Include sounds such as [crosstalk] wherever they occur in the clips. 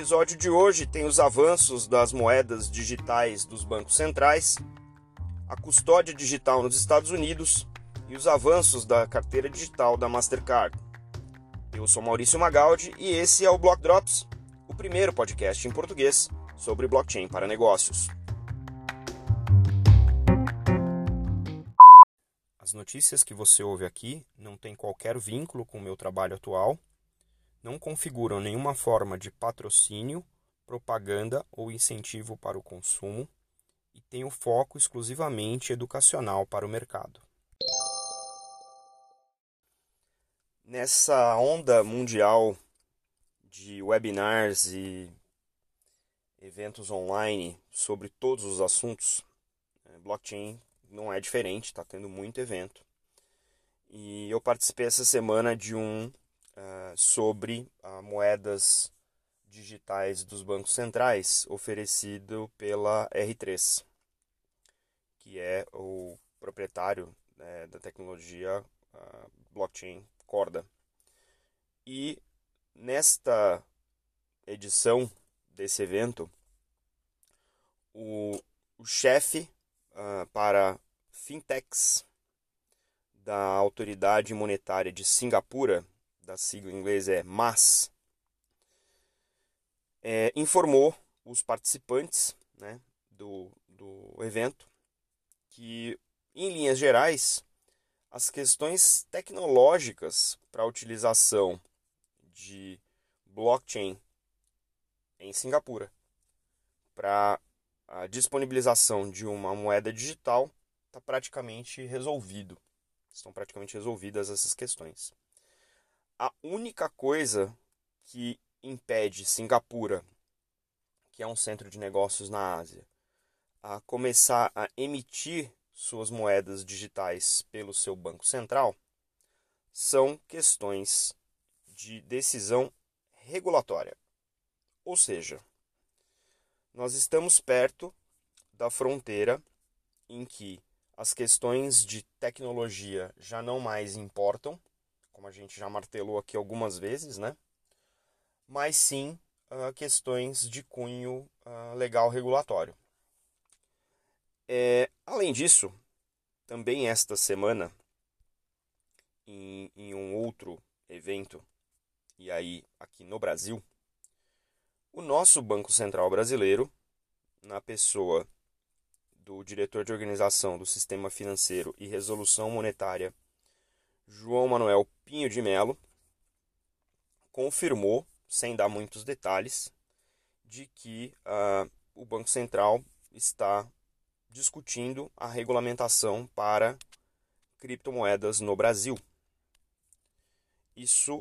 episódio de hoje tem os avanços das moedas digitais dos bancos centrais, a custódia digital nos Estados Unidos e os avanços da carteira digital da Mastercard. Eu sou Maurício Magaldi e esse é o Block Drops, o primeiro podcast em português sobre blockchain para negócios. As notícias que você ouve aqui não têm qualquer vínculo com o meu trabalho atual não configuram nenhuma forma de patrocínio, propaganda ou incentivo para o consumo e têm o foco exclusivamente educacional para o mercado. Nessa onda mundial de webinars e eventos online sobre todos os assuntos, eh, blockchain não é diferente, está tendo muito evento. E eu participei essa semana de um uh, sobre uh, moedas digitais dos bancos centrais oferecido pela R3, que é o proprietário né, da tecnologia uh, blockchain Corda. E nesta edição desse evento, o, o chefe uh, para fintechs da Autoridade Monetária de Singapura, da sigla em inglês é MAS, é, informou os participantes né, do, do evento que, em linhas gerais, as questões tecnológicas para a utilização de blockchain em Singapura para a disponibilização de uma moeda digital está praticamente resolvido. Estão praticamente resolvidas essas questões. A única coisa que impede Singapura, que é um centro de negócios na Ásia, a começar a emitir suas moedas digitais pelo seu banco central são questões de decisão regulatória. Ou seja, nós estamos perto da fronteira em que as questões de tecnologia já não mais importam como a gente já martelou aqui algumas vezes, né? Mas sim uh, questões de cunho uh, legal regulatório. É, além disso, também esta semana, em, em um outro evento, e aí aqui no Brasil, o nosso Banco Central Brasileiro, na pessoa do diretor de organização do Sistema Financeiro e Resolução Monetária João Manuel Pinho de Melo confirmou, sem dar muitos detalhes, de que uh, o Banco Central está discutindo a regulamentação para criptomoedas no Brasil. Isso,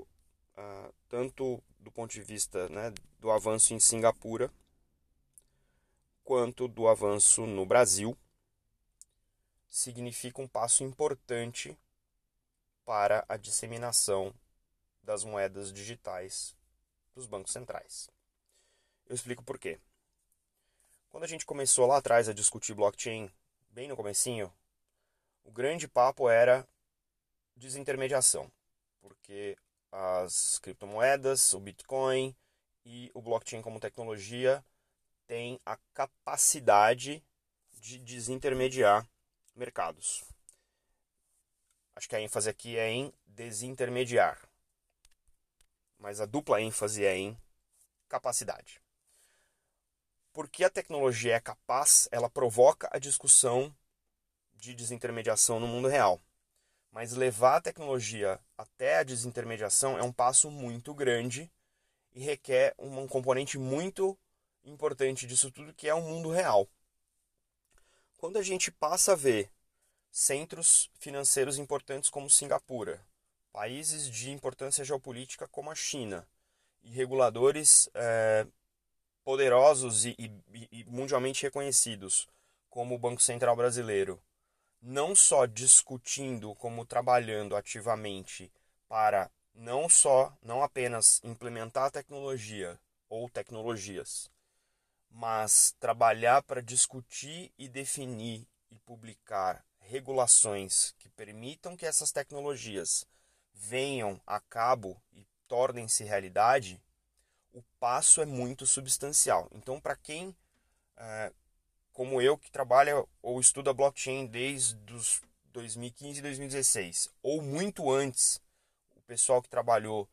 uh, tanto do ponto de vista né, do avanço em Singapura, quanto do avanço no Brasil, significa um passo importante para a disseminação das moedas digitais dos bancos centrais. Eu explico por quê. Quando a gente começou lá atrás a discutir blockchain, bem no comecinho, o grande papo era desintermediação, porque as criptomoedas, o Bitcoin e o blockchain como tecnologia têm a capacidade de desintermediar mercados. Acho que a ênfase aqui é em desintermediar. Mas a dupla ênfase é em capacidade. Porque a tecnologia é capaz, ela provoca a discussão de desintermediação no mundo real. Mas levar a tecnologia até a desintermediação é um passo muito grande e requer um componente muito importante disso tudo, que é o mundo real. Quando a gente passa a ver centros financeiros importantes como Singapura, países de importância geopolítica como a China e reguladores é, poderosos e, e, e mundialmente reconhecidos como o Banco Central Brasileiro, não só discutindo como trabalhando ativamente para não só, não apenas implementar a tecnologia ou tecnologias, mas trabalhar para discutir e definir e publicar regulações que permitam que essas tecnologias venham a cabo e tornem-se realidade, o passo é muito substancial. Então, para quem, é, como eu, que trabalha ou estuda blockchain desde os 2015 e 2016, ou muito antes, o pessoal que trabalhou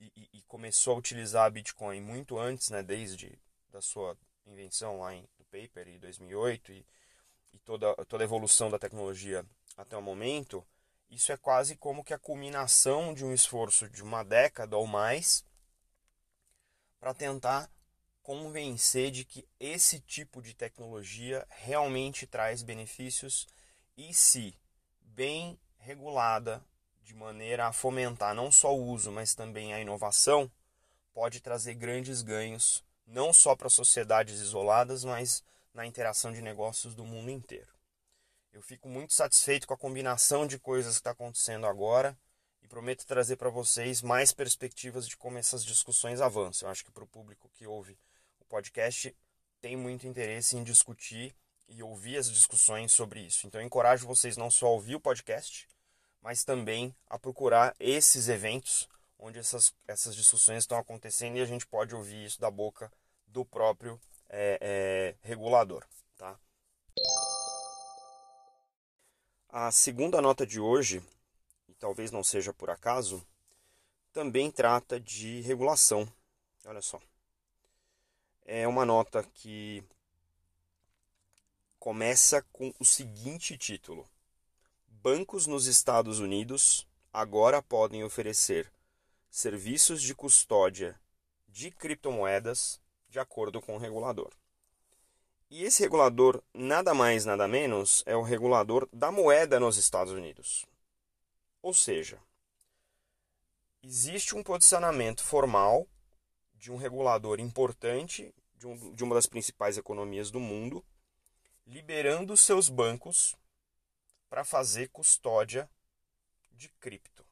e, e, e, começou a utilizar a Bitcoin muito antes, né, desde da sua invenção lá em do paper em 2008 e, toda, toda a evolução da tecnologia até o momento, isso é quase como que a culminação de um esforço de uma década ou mais para tentar convencer de que esse tipo de tecnologia realmente traz benefícios e se bem regulada de maneira a fomentar não só o uso, mas também a inovação, pode trazer grandes ganhos não só para sociedades isoladas, mas na interação de negócios do mundo inteiro. Eu fico muito satisfeito com a combinação de coisas que está acontecendo agora e prometo trazer para vocês mais perspectivas de como essas discussões avançam. Eu acho que para o público que ouve o podcast tem muito interesse em discutir e ouvir as discussões sobre isso. Então eu encorajo vocês não só a ouvir o podcast, mas também a procurar esses eventos onde essas, essas discussões estão acontecendo e a gente pode ouvir isso da boca do próprio é, é, regulador. Tá? A segunda nota de hoje, e talvez não seja por acaso, também trata de regulação. Olha só. É uma nota que começa com o seguinte título: Bancos nos Estados Unidos agora podem oferecer serviços de custódia de criptomoedas de acordo com o regulador. E esse regulador, nada mais, nada menos, é o regulador da moeda nos Estados Unidos. Ou seja, existe um posicionamento formal de um regulador importante de, um, de uma das principais economias do mundo, liberando seus bancos para fazer custódia de cripto.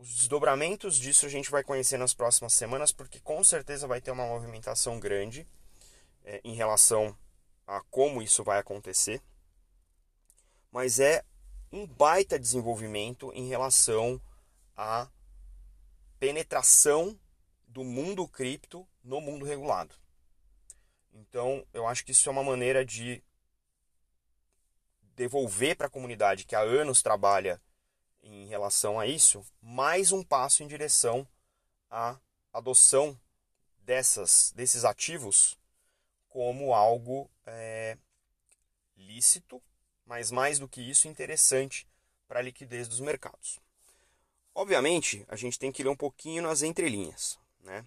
Os desdobramentos disso a gente vai conhecer nas próximas semanas, porque com certeza vai ter uma movimentação grande é, em relação a como isso vai acontecer. Mas é um baita desenvolvimento em relação à penetração do mundo cripto no mundo regulado. Então, eu acho que isso é uma maneira de devolver para a comunidade que há anos trabalha em relação a isso, mais um passo em direção à adoção dessas, desses ativos como algo é, lícito, mas mais do que isso, interessante para a liquidez dos mercados. Obviamente, a gente tem que ler um pouquinho nas entrelinhas. Né?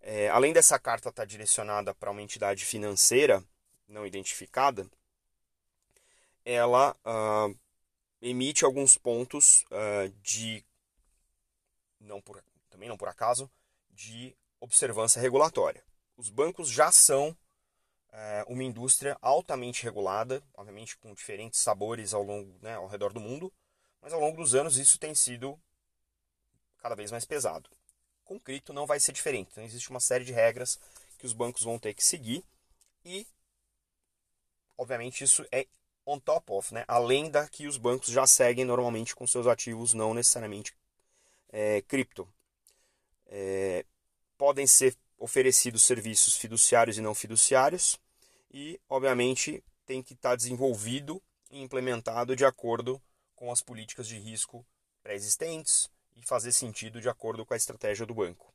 É, além dessa carta estar tá direcionada para uma entidade financeira não identificada, ela uh, emite alguns pontos uh, de, não por, também não por acaso, de observância regulatória. Os bancos já são uh, uma indústria altamente regulada, obviamente com diferentes sabores ao longo, né, ao redor do mundo, mas ao longo dos anos isso tem sido cada vez mais pesado. Com cripto não vai ser diferente. Então existe uma série de regras que os bancos vão ter que seguir e obviamente isso é on top of, né? além da que os bancos já seguem normalmente com seus ativos não necessariamente é, cripto. É, podem ser oferecidos serviços fiduciários e não fiduciários e, obviamente, tem que estar desenvolvido e implementado de acordo com as políticas de risco pré-existentes e fazer sentido de acordo com a estratégia do banco.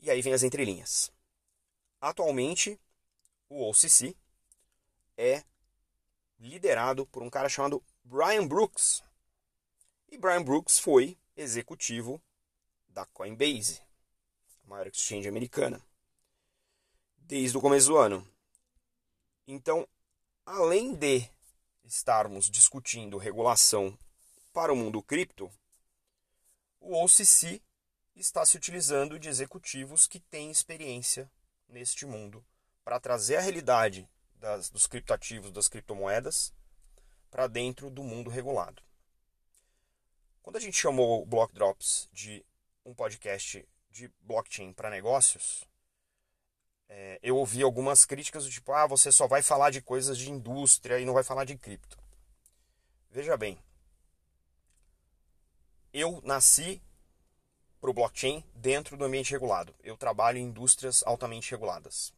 E aí vem as entrelinhas. Atualmente, o OCC, é liderado por um cara chamado Brian Brooks. E Brian Brooks foi executivo da Coinbase, a maior exchange americana, desde o começo do ano. Então, além de estarmos discutindo regulação para o mundo cripto, o OCC está se utilizando de executivos que têm experiência neste mundo para trazer a realidade das, dos criptoativos, das criptomoedas, para dentro do mundo regulado. Quando a gente chamou o Block Drops de um podcast de blockchain para negócios, é, eu ouvi algumas críticas do tipo: ah, você só vai falar de coisas de indústria e não vai falar de cripto. Veja bem, eu nasci para o blockchain dentro do ambiente regulado. Eu trabalho em indústrias altamente reguladas.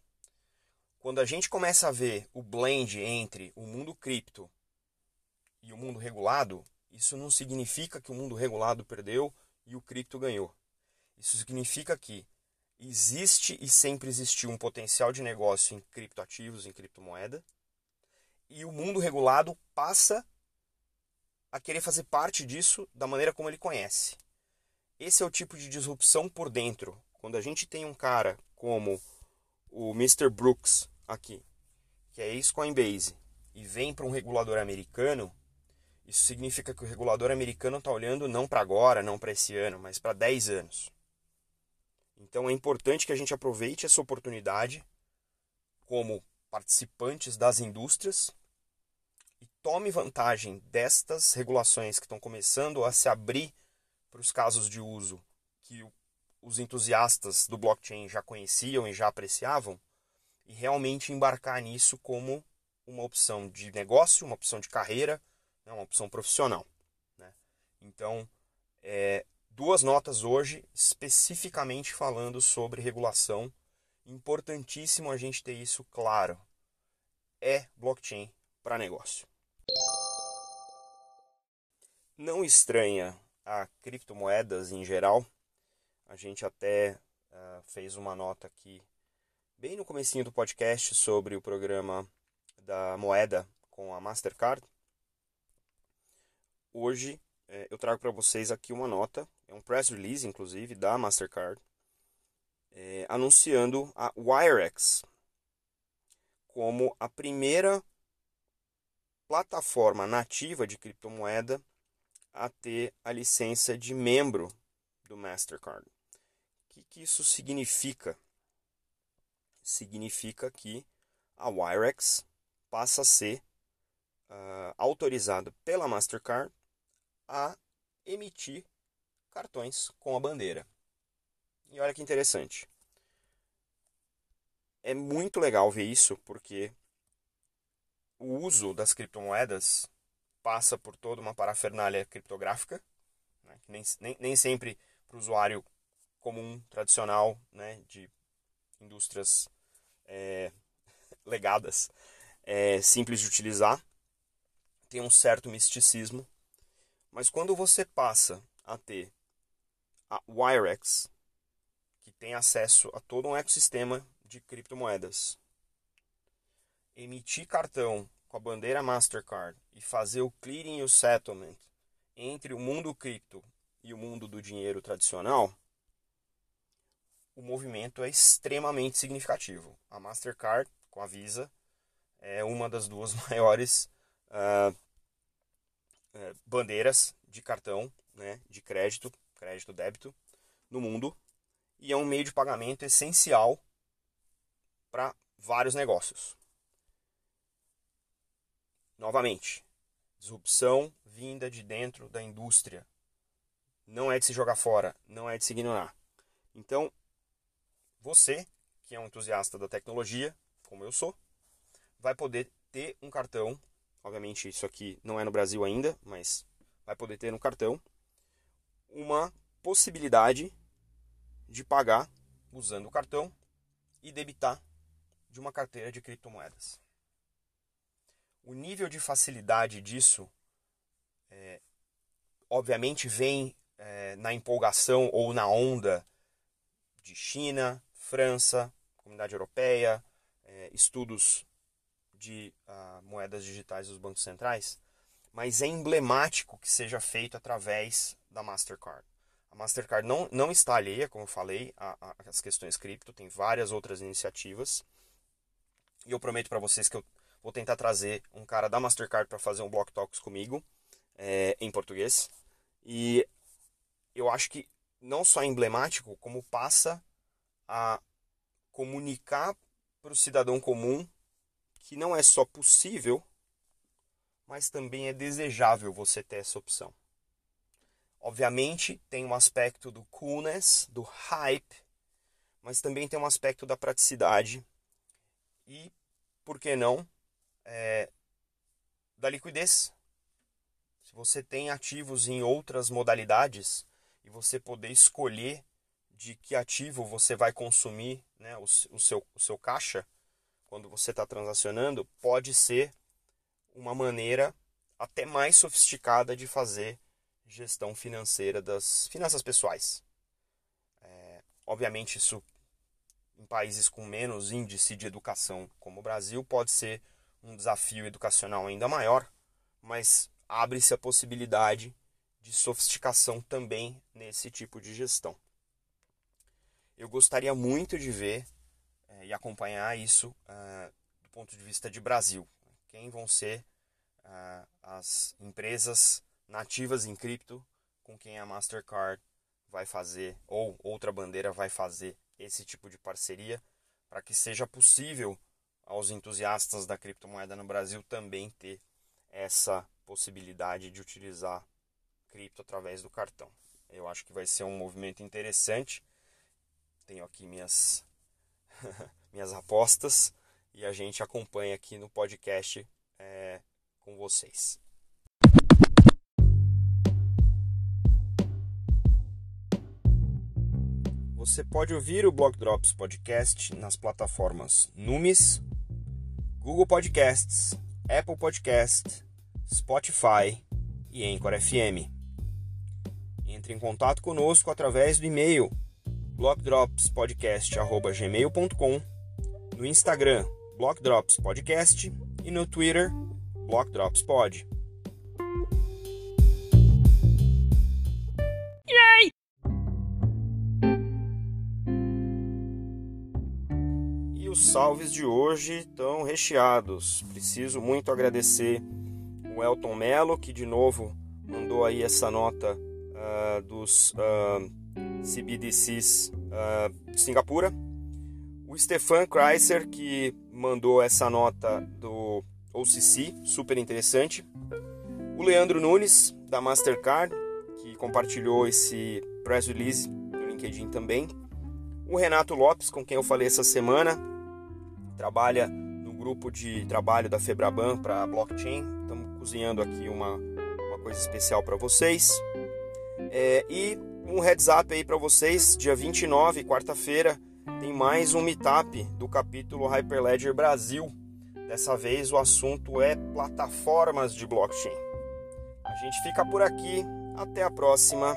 Quando a gente começa a ver o blend entre o mundo cripto e o mundo regulado, isso não significa que o mundo regulado perdeu e o cripto ganhou. Isso significa que existe e sempre existiu um potencial de negócio em criptoativos, em criptomoeda, e o mundo regulado passa a querer fazer parte disso da maneira como ele conhece. Esse é o tipo de disrupção por dentro. Quando a gente tem um cara como o Mr. Brooks aqui, que é ex-Coinbase, e vem para um regulador americano, isso significa que o regulador americano está olhando não para agora, não para esse ano, mas para 10 anos. Então é importante que a gente aproveite essa oportunidade como participantes das indústrias e tome vantagem destas regulações que estão começando a se abrir para os casos de uso que os entusiastas do blockchain já conheciam e já apreciavam e realmente embarcar nisso como uma opção de negócio, uma opção de carreira é uma opção profissional. Né? Então, é, duas notas hoje, especificamente falando sobre regulação. Importantíssimo a gente ter isso claro. É blockchain para negócio. Não estranha a criptomoedas em geral. A gente até uh, fez uma nota aqui bem no comecinho do podcast sobre o programa da moeda com a Mastercard. Hoje é, eu trago para vocês aqui uma nota, é um press release inclusive da Mastercard, é, anunciando a WireX como a primeira plataforma nativa de criptomoeda a ter a licença de membro do Mastercard. Que, que isso significa? Significa que a WireX passa a ser uh, autorizada pela Mastercard a emitir cartões com a bandeira. E olha que interessante. É muito legal ver isso porque o uso das criptomoedas passa por toda uma parafernália criptográfica, né, que nem, nem, nem sempre para o usuário comum, tradicional, né, de indústrias é, [laughs] legadas, é simples de utilizar. Tem um certo misticismo mas quando você passa a ter a Wirex, que tem acesso a todo um ecossistema de criptomoedas, emitir cartão com a bandeira Mastercard e fazer o clearing e o settlement entre o mundo cripto e o mundo do dinheiro tradicional, o movimento é extremamente significativo. A Mastercard, com a Visa, é uma das duas [laughs] maiores uh, é, bandeiras de cartão, né, de crédito, crédito débito no mundo e é um meio de pagamento essencial para vários negócios. Novamente, disrupção vinda de dentro da indústria. Não é de se jogar fora, não é de se ignorar. Então, você, que é um entusiasta da tecnologia, como eu sou, vai poder ter um cartão obviamente isso aqui não é no Brasil ainda, mas vai poder ter no cartão, uma possibilidade de pagar usando o cartão e debitar de uma carteira de criptomoedas. O nível de facilidade disso, é, obviamente, vem é, na empolgação ou na onda de China, França, Comunidade Europeia, é, estudos de uh, moedas digitais dos bancos centrais, mas é emblemático que seja feito através da Mastercard. A Mastercard não, não está alheia, como eu falei, às questões cripto, tem várias outras iniciativas. E eu prometo para vocês que eu vou tentar trazer um cara da Mastercard para fazer um Block Talks comigo, é, em português. E eu acho que não só é emblemático, como passa a comunicar para o cidadão comum que não é só possível, mas também é desejável você ter essa opção. Obviamente, tem um aspecto do coolness, do hype, mas também tem um aspecto da praticidade e, por que não, é, da liquidez. Se você tem ativos em outras modalidades, e você poder escolher de que ativo você vai consumir né, o, o, seu, o seu caixa quando você está transacionando, pode ser uma maneira até mais sofisticada de fazer gestão financeira das finanças pessoais. É, obviamente, isso em países com menos índice de educação como o Brasil pode ser um desafio educacional ainda maior, mas abre-se a possibilidade de sofisticação também nesse tipo de gestão. Eu gostaria muito de ver é, e acompanhar isso uh, do ponto de vista de Brasil. Quem vão ser uh, as empresas nativas em cripto com quem a Mastercard vai fazer ou outra bandeira vai fazer esse tipo de parceria para que seja possível aos entusiastas da criptomoeda no Brasil também ter essa possibilidade de utilizar cripto através do cartão. Eu acho que vai ser um movimento interessante. Tenho aqui minhas [laughs] minhas apostas e a gente acompanha aqui no podcast é, com vocês. Você pode ouvir o Block Drops Podcast nas plataformas Numis, Google Podcasts, Apple Podcast, Spotify e Anchor FM. Entre em contato conosco através do e-mail blockdropspodcast.gmail.com, no Instagram blockdropspodcast e no Twitter blockdropspod. os salves de hoje estão recheados. Preciso muito agradecer o Elton Mello, que de novo mandou aí essa nota uh, dos uh, CBDCs uh, ah, Singapura. O Stefan Kreiser, que mandou essa nota do OCC, super interessante. O Leandro Nunes, da Mastercard, que compartilhou esse press release no LinkedIn também. O Renato Lopes, com quem eu falei essa semana, trabalha no grupo de trabalho da Febraban para blockchain. Estamos cozinhando aqui uma, uma coisa especial para vocês. É, e um heads up aí para vocês, dia 29, quarta-feira, tem mais um meetup do capítulo Hyperledger Brasil. Dessa vez o assunto é plataformas de blockchain. A gente fica por aqui, até a próxima.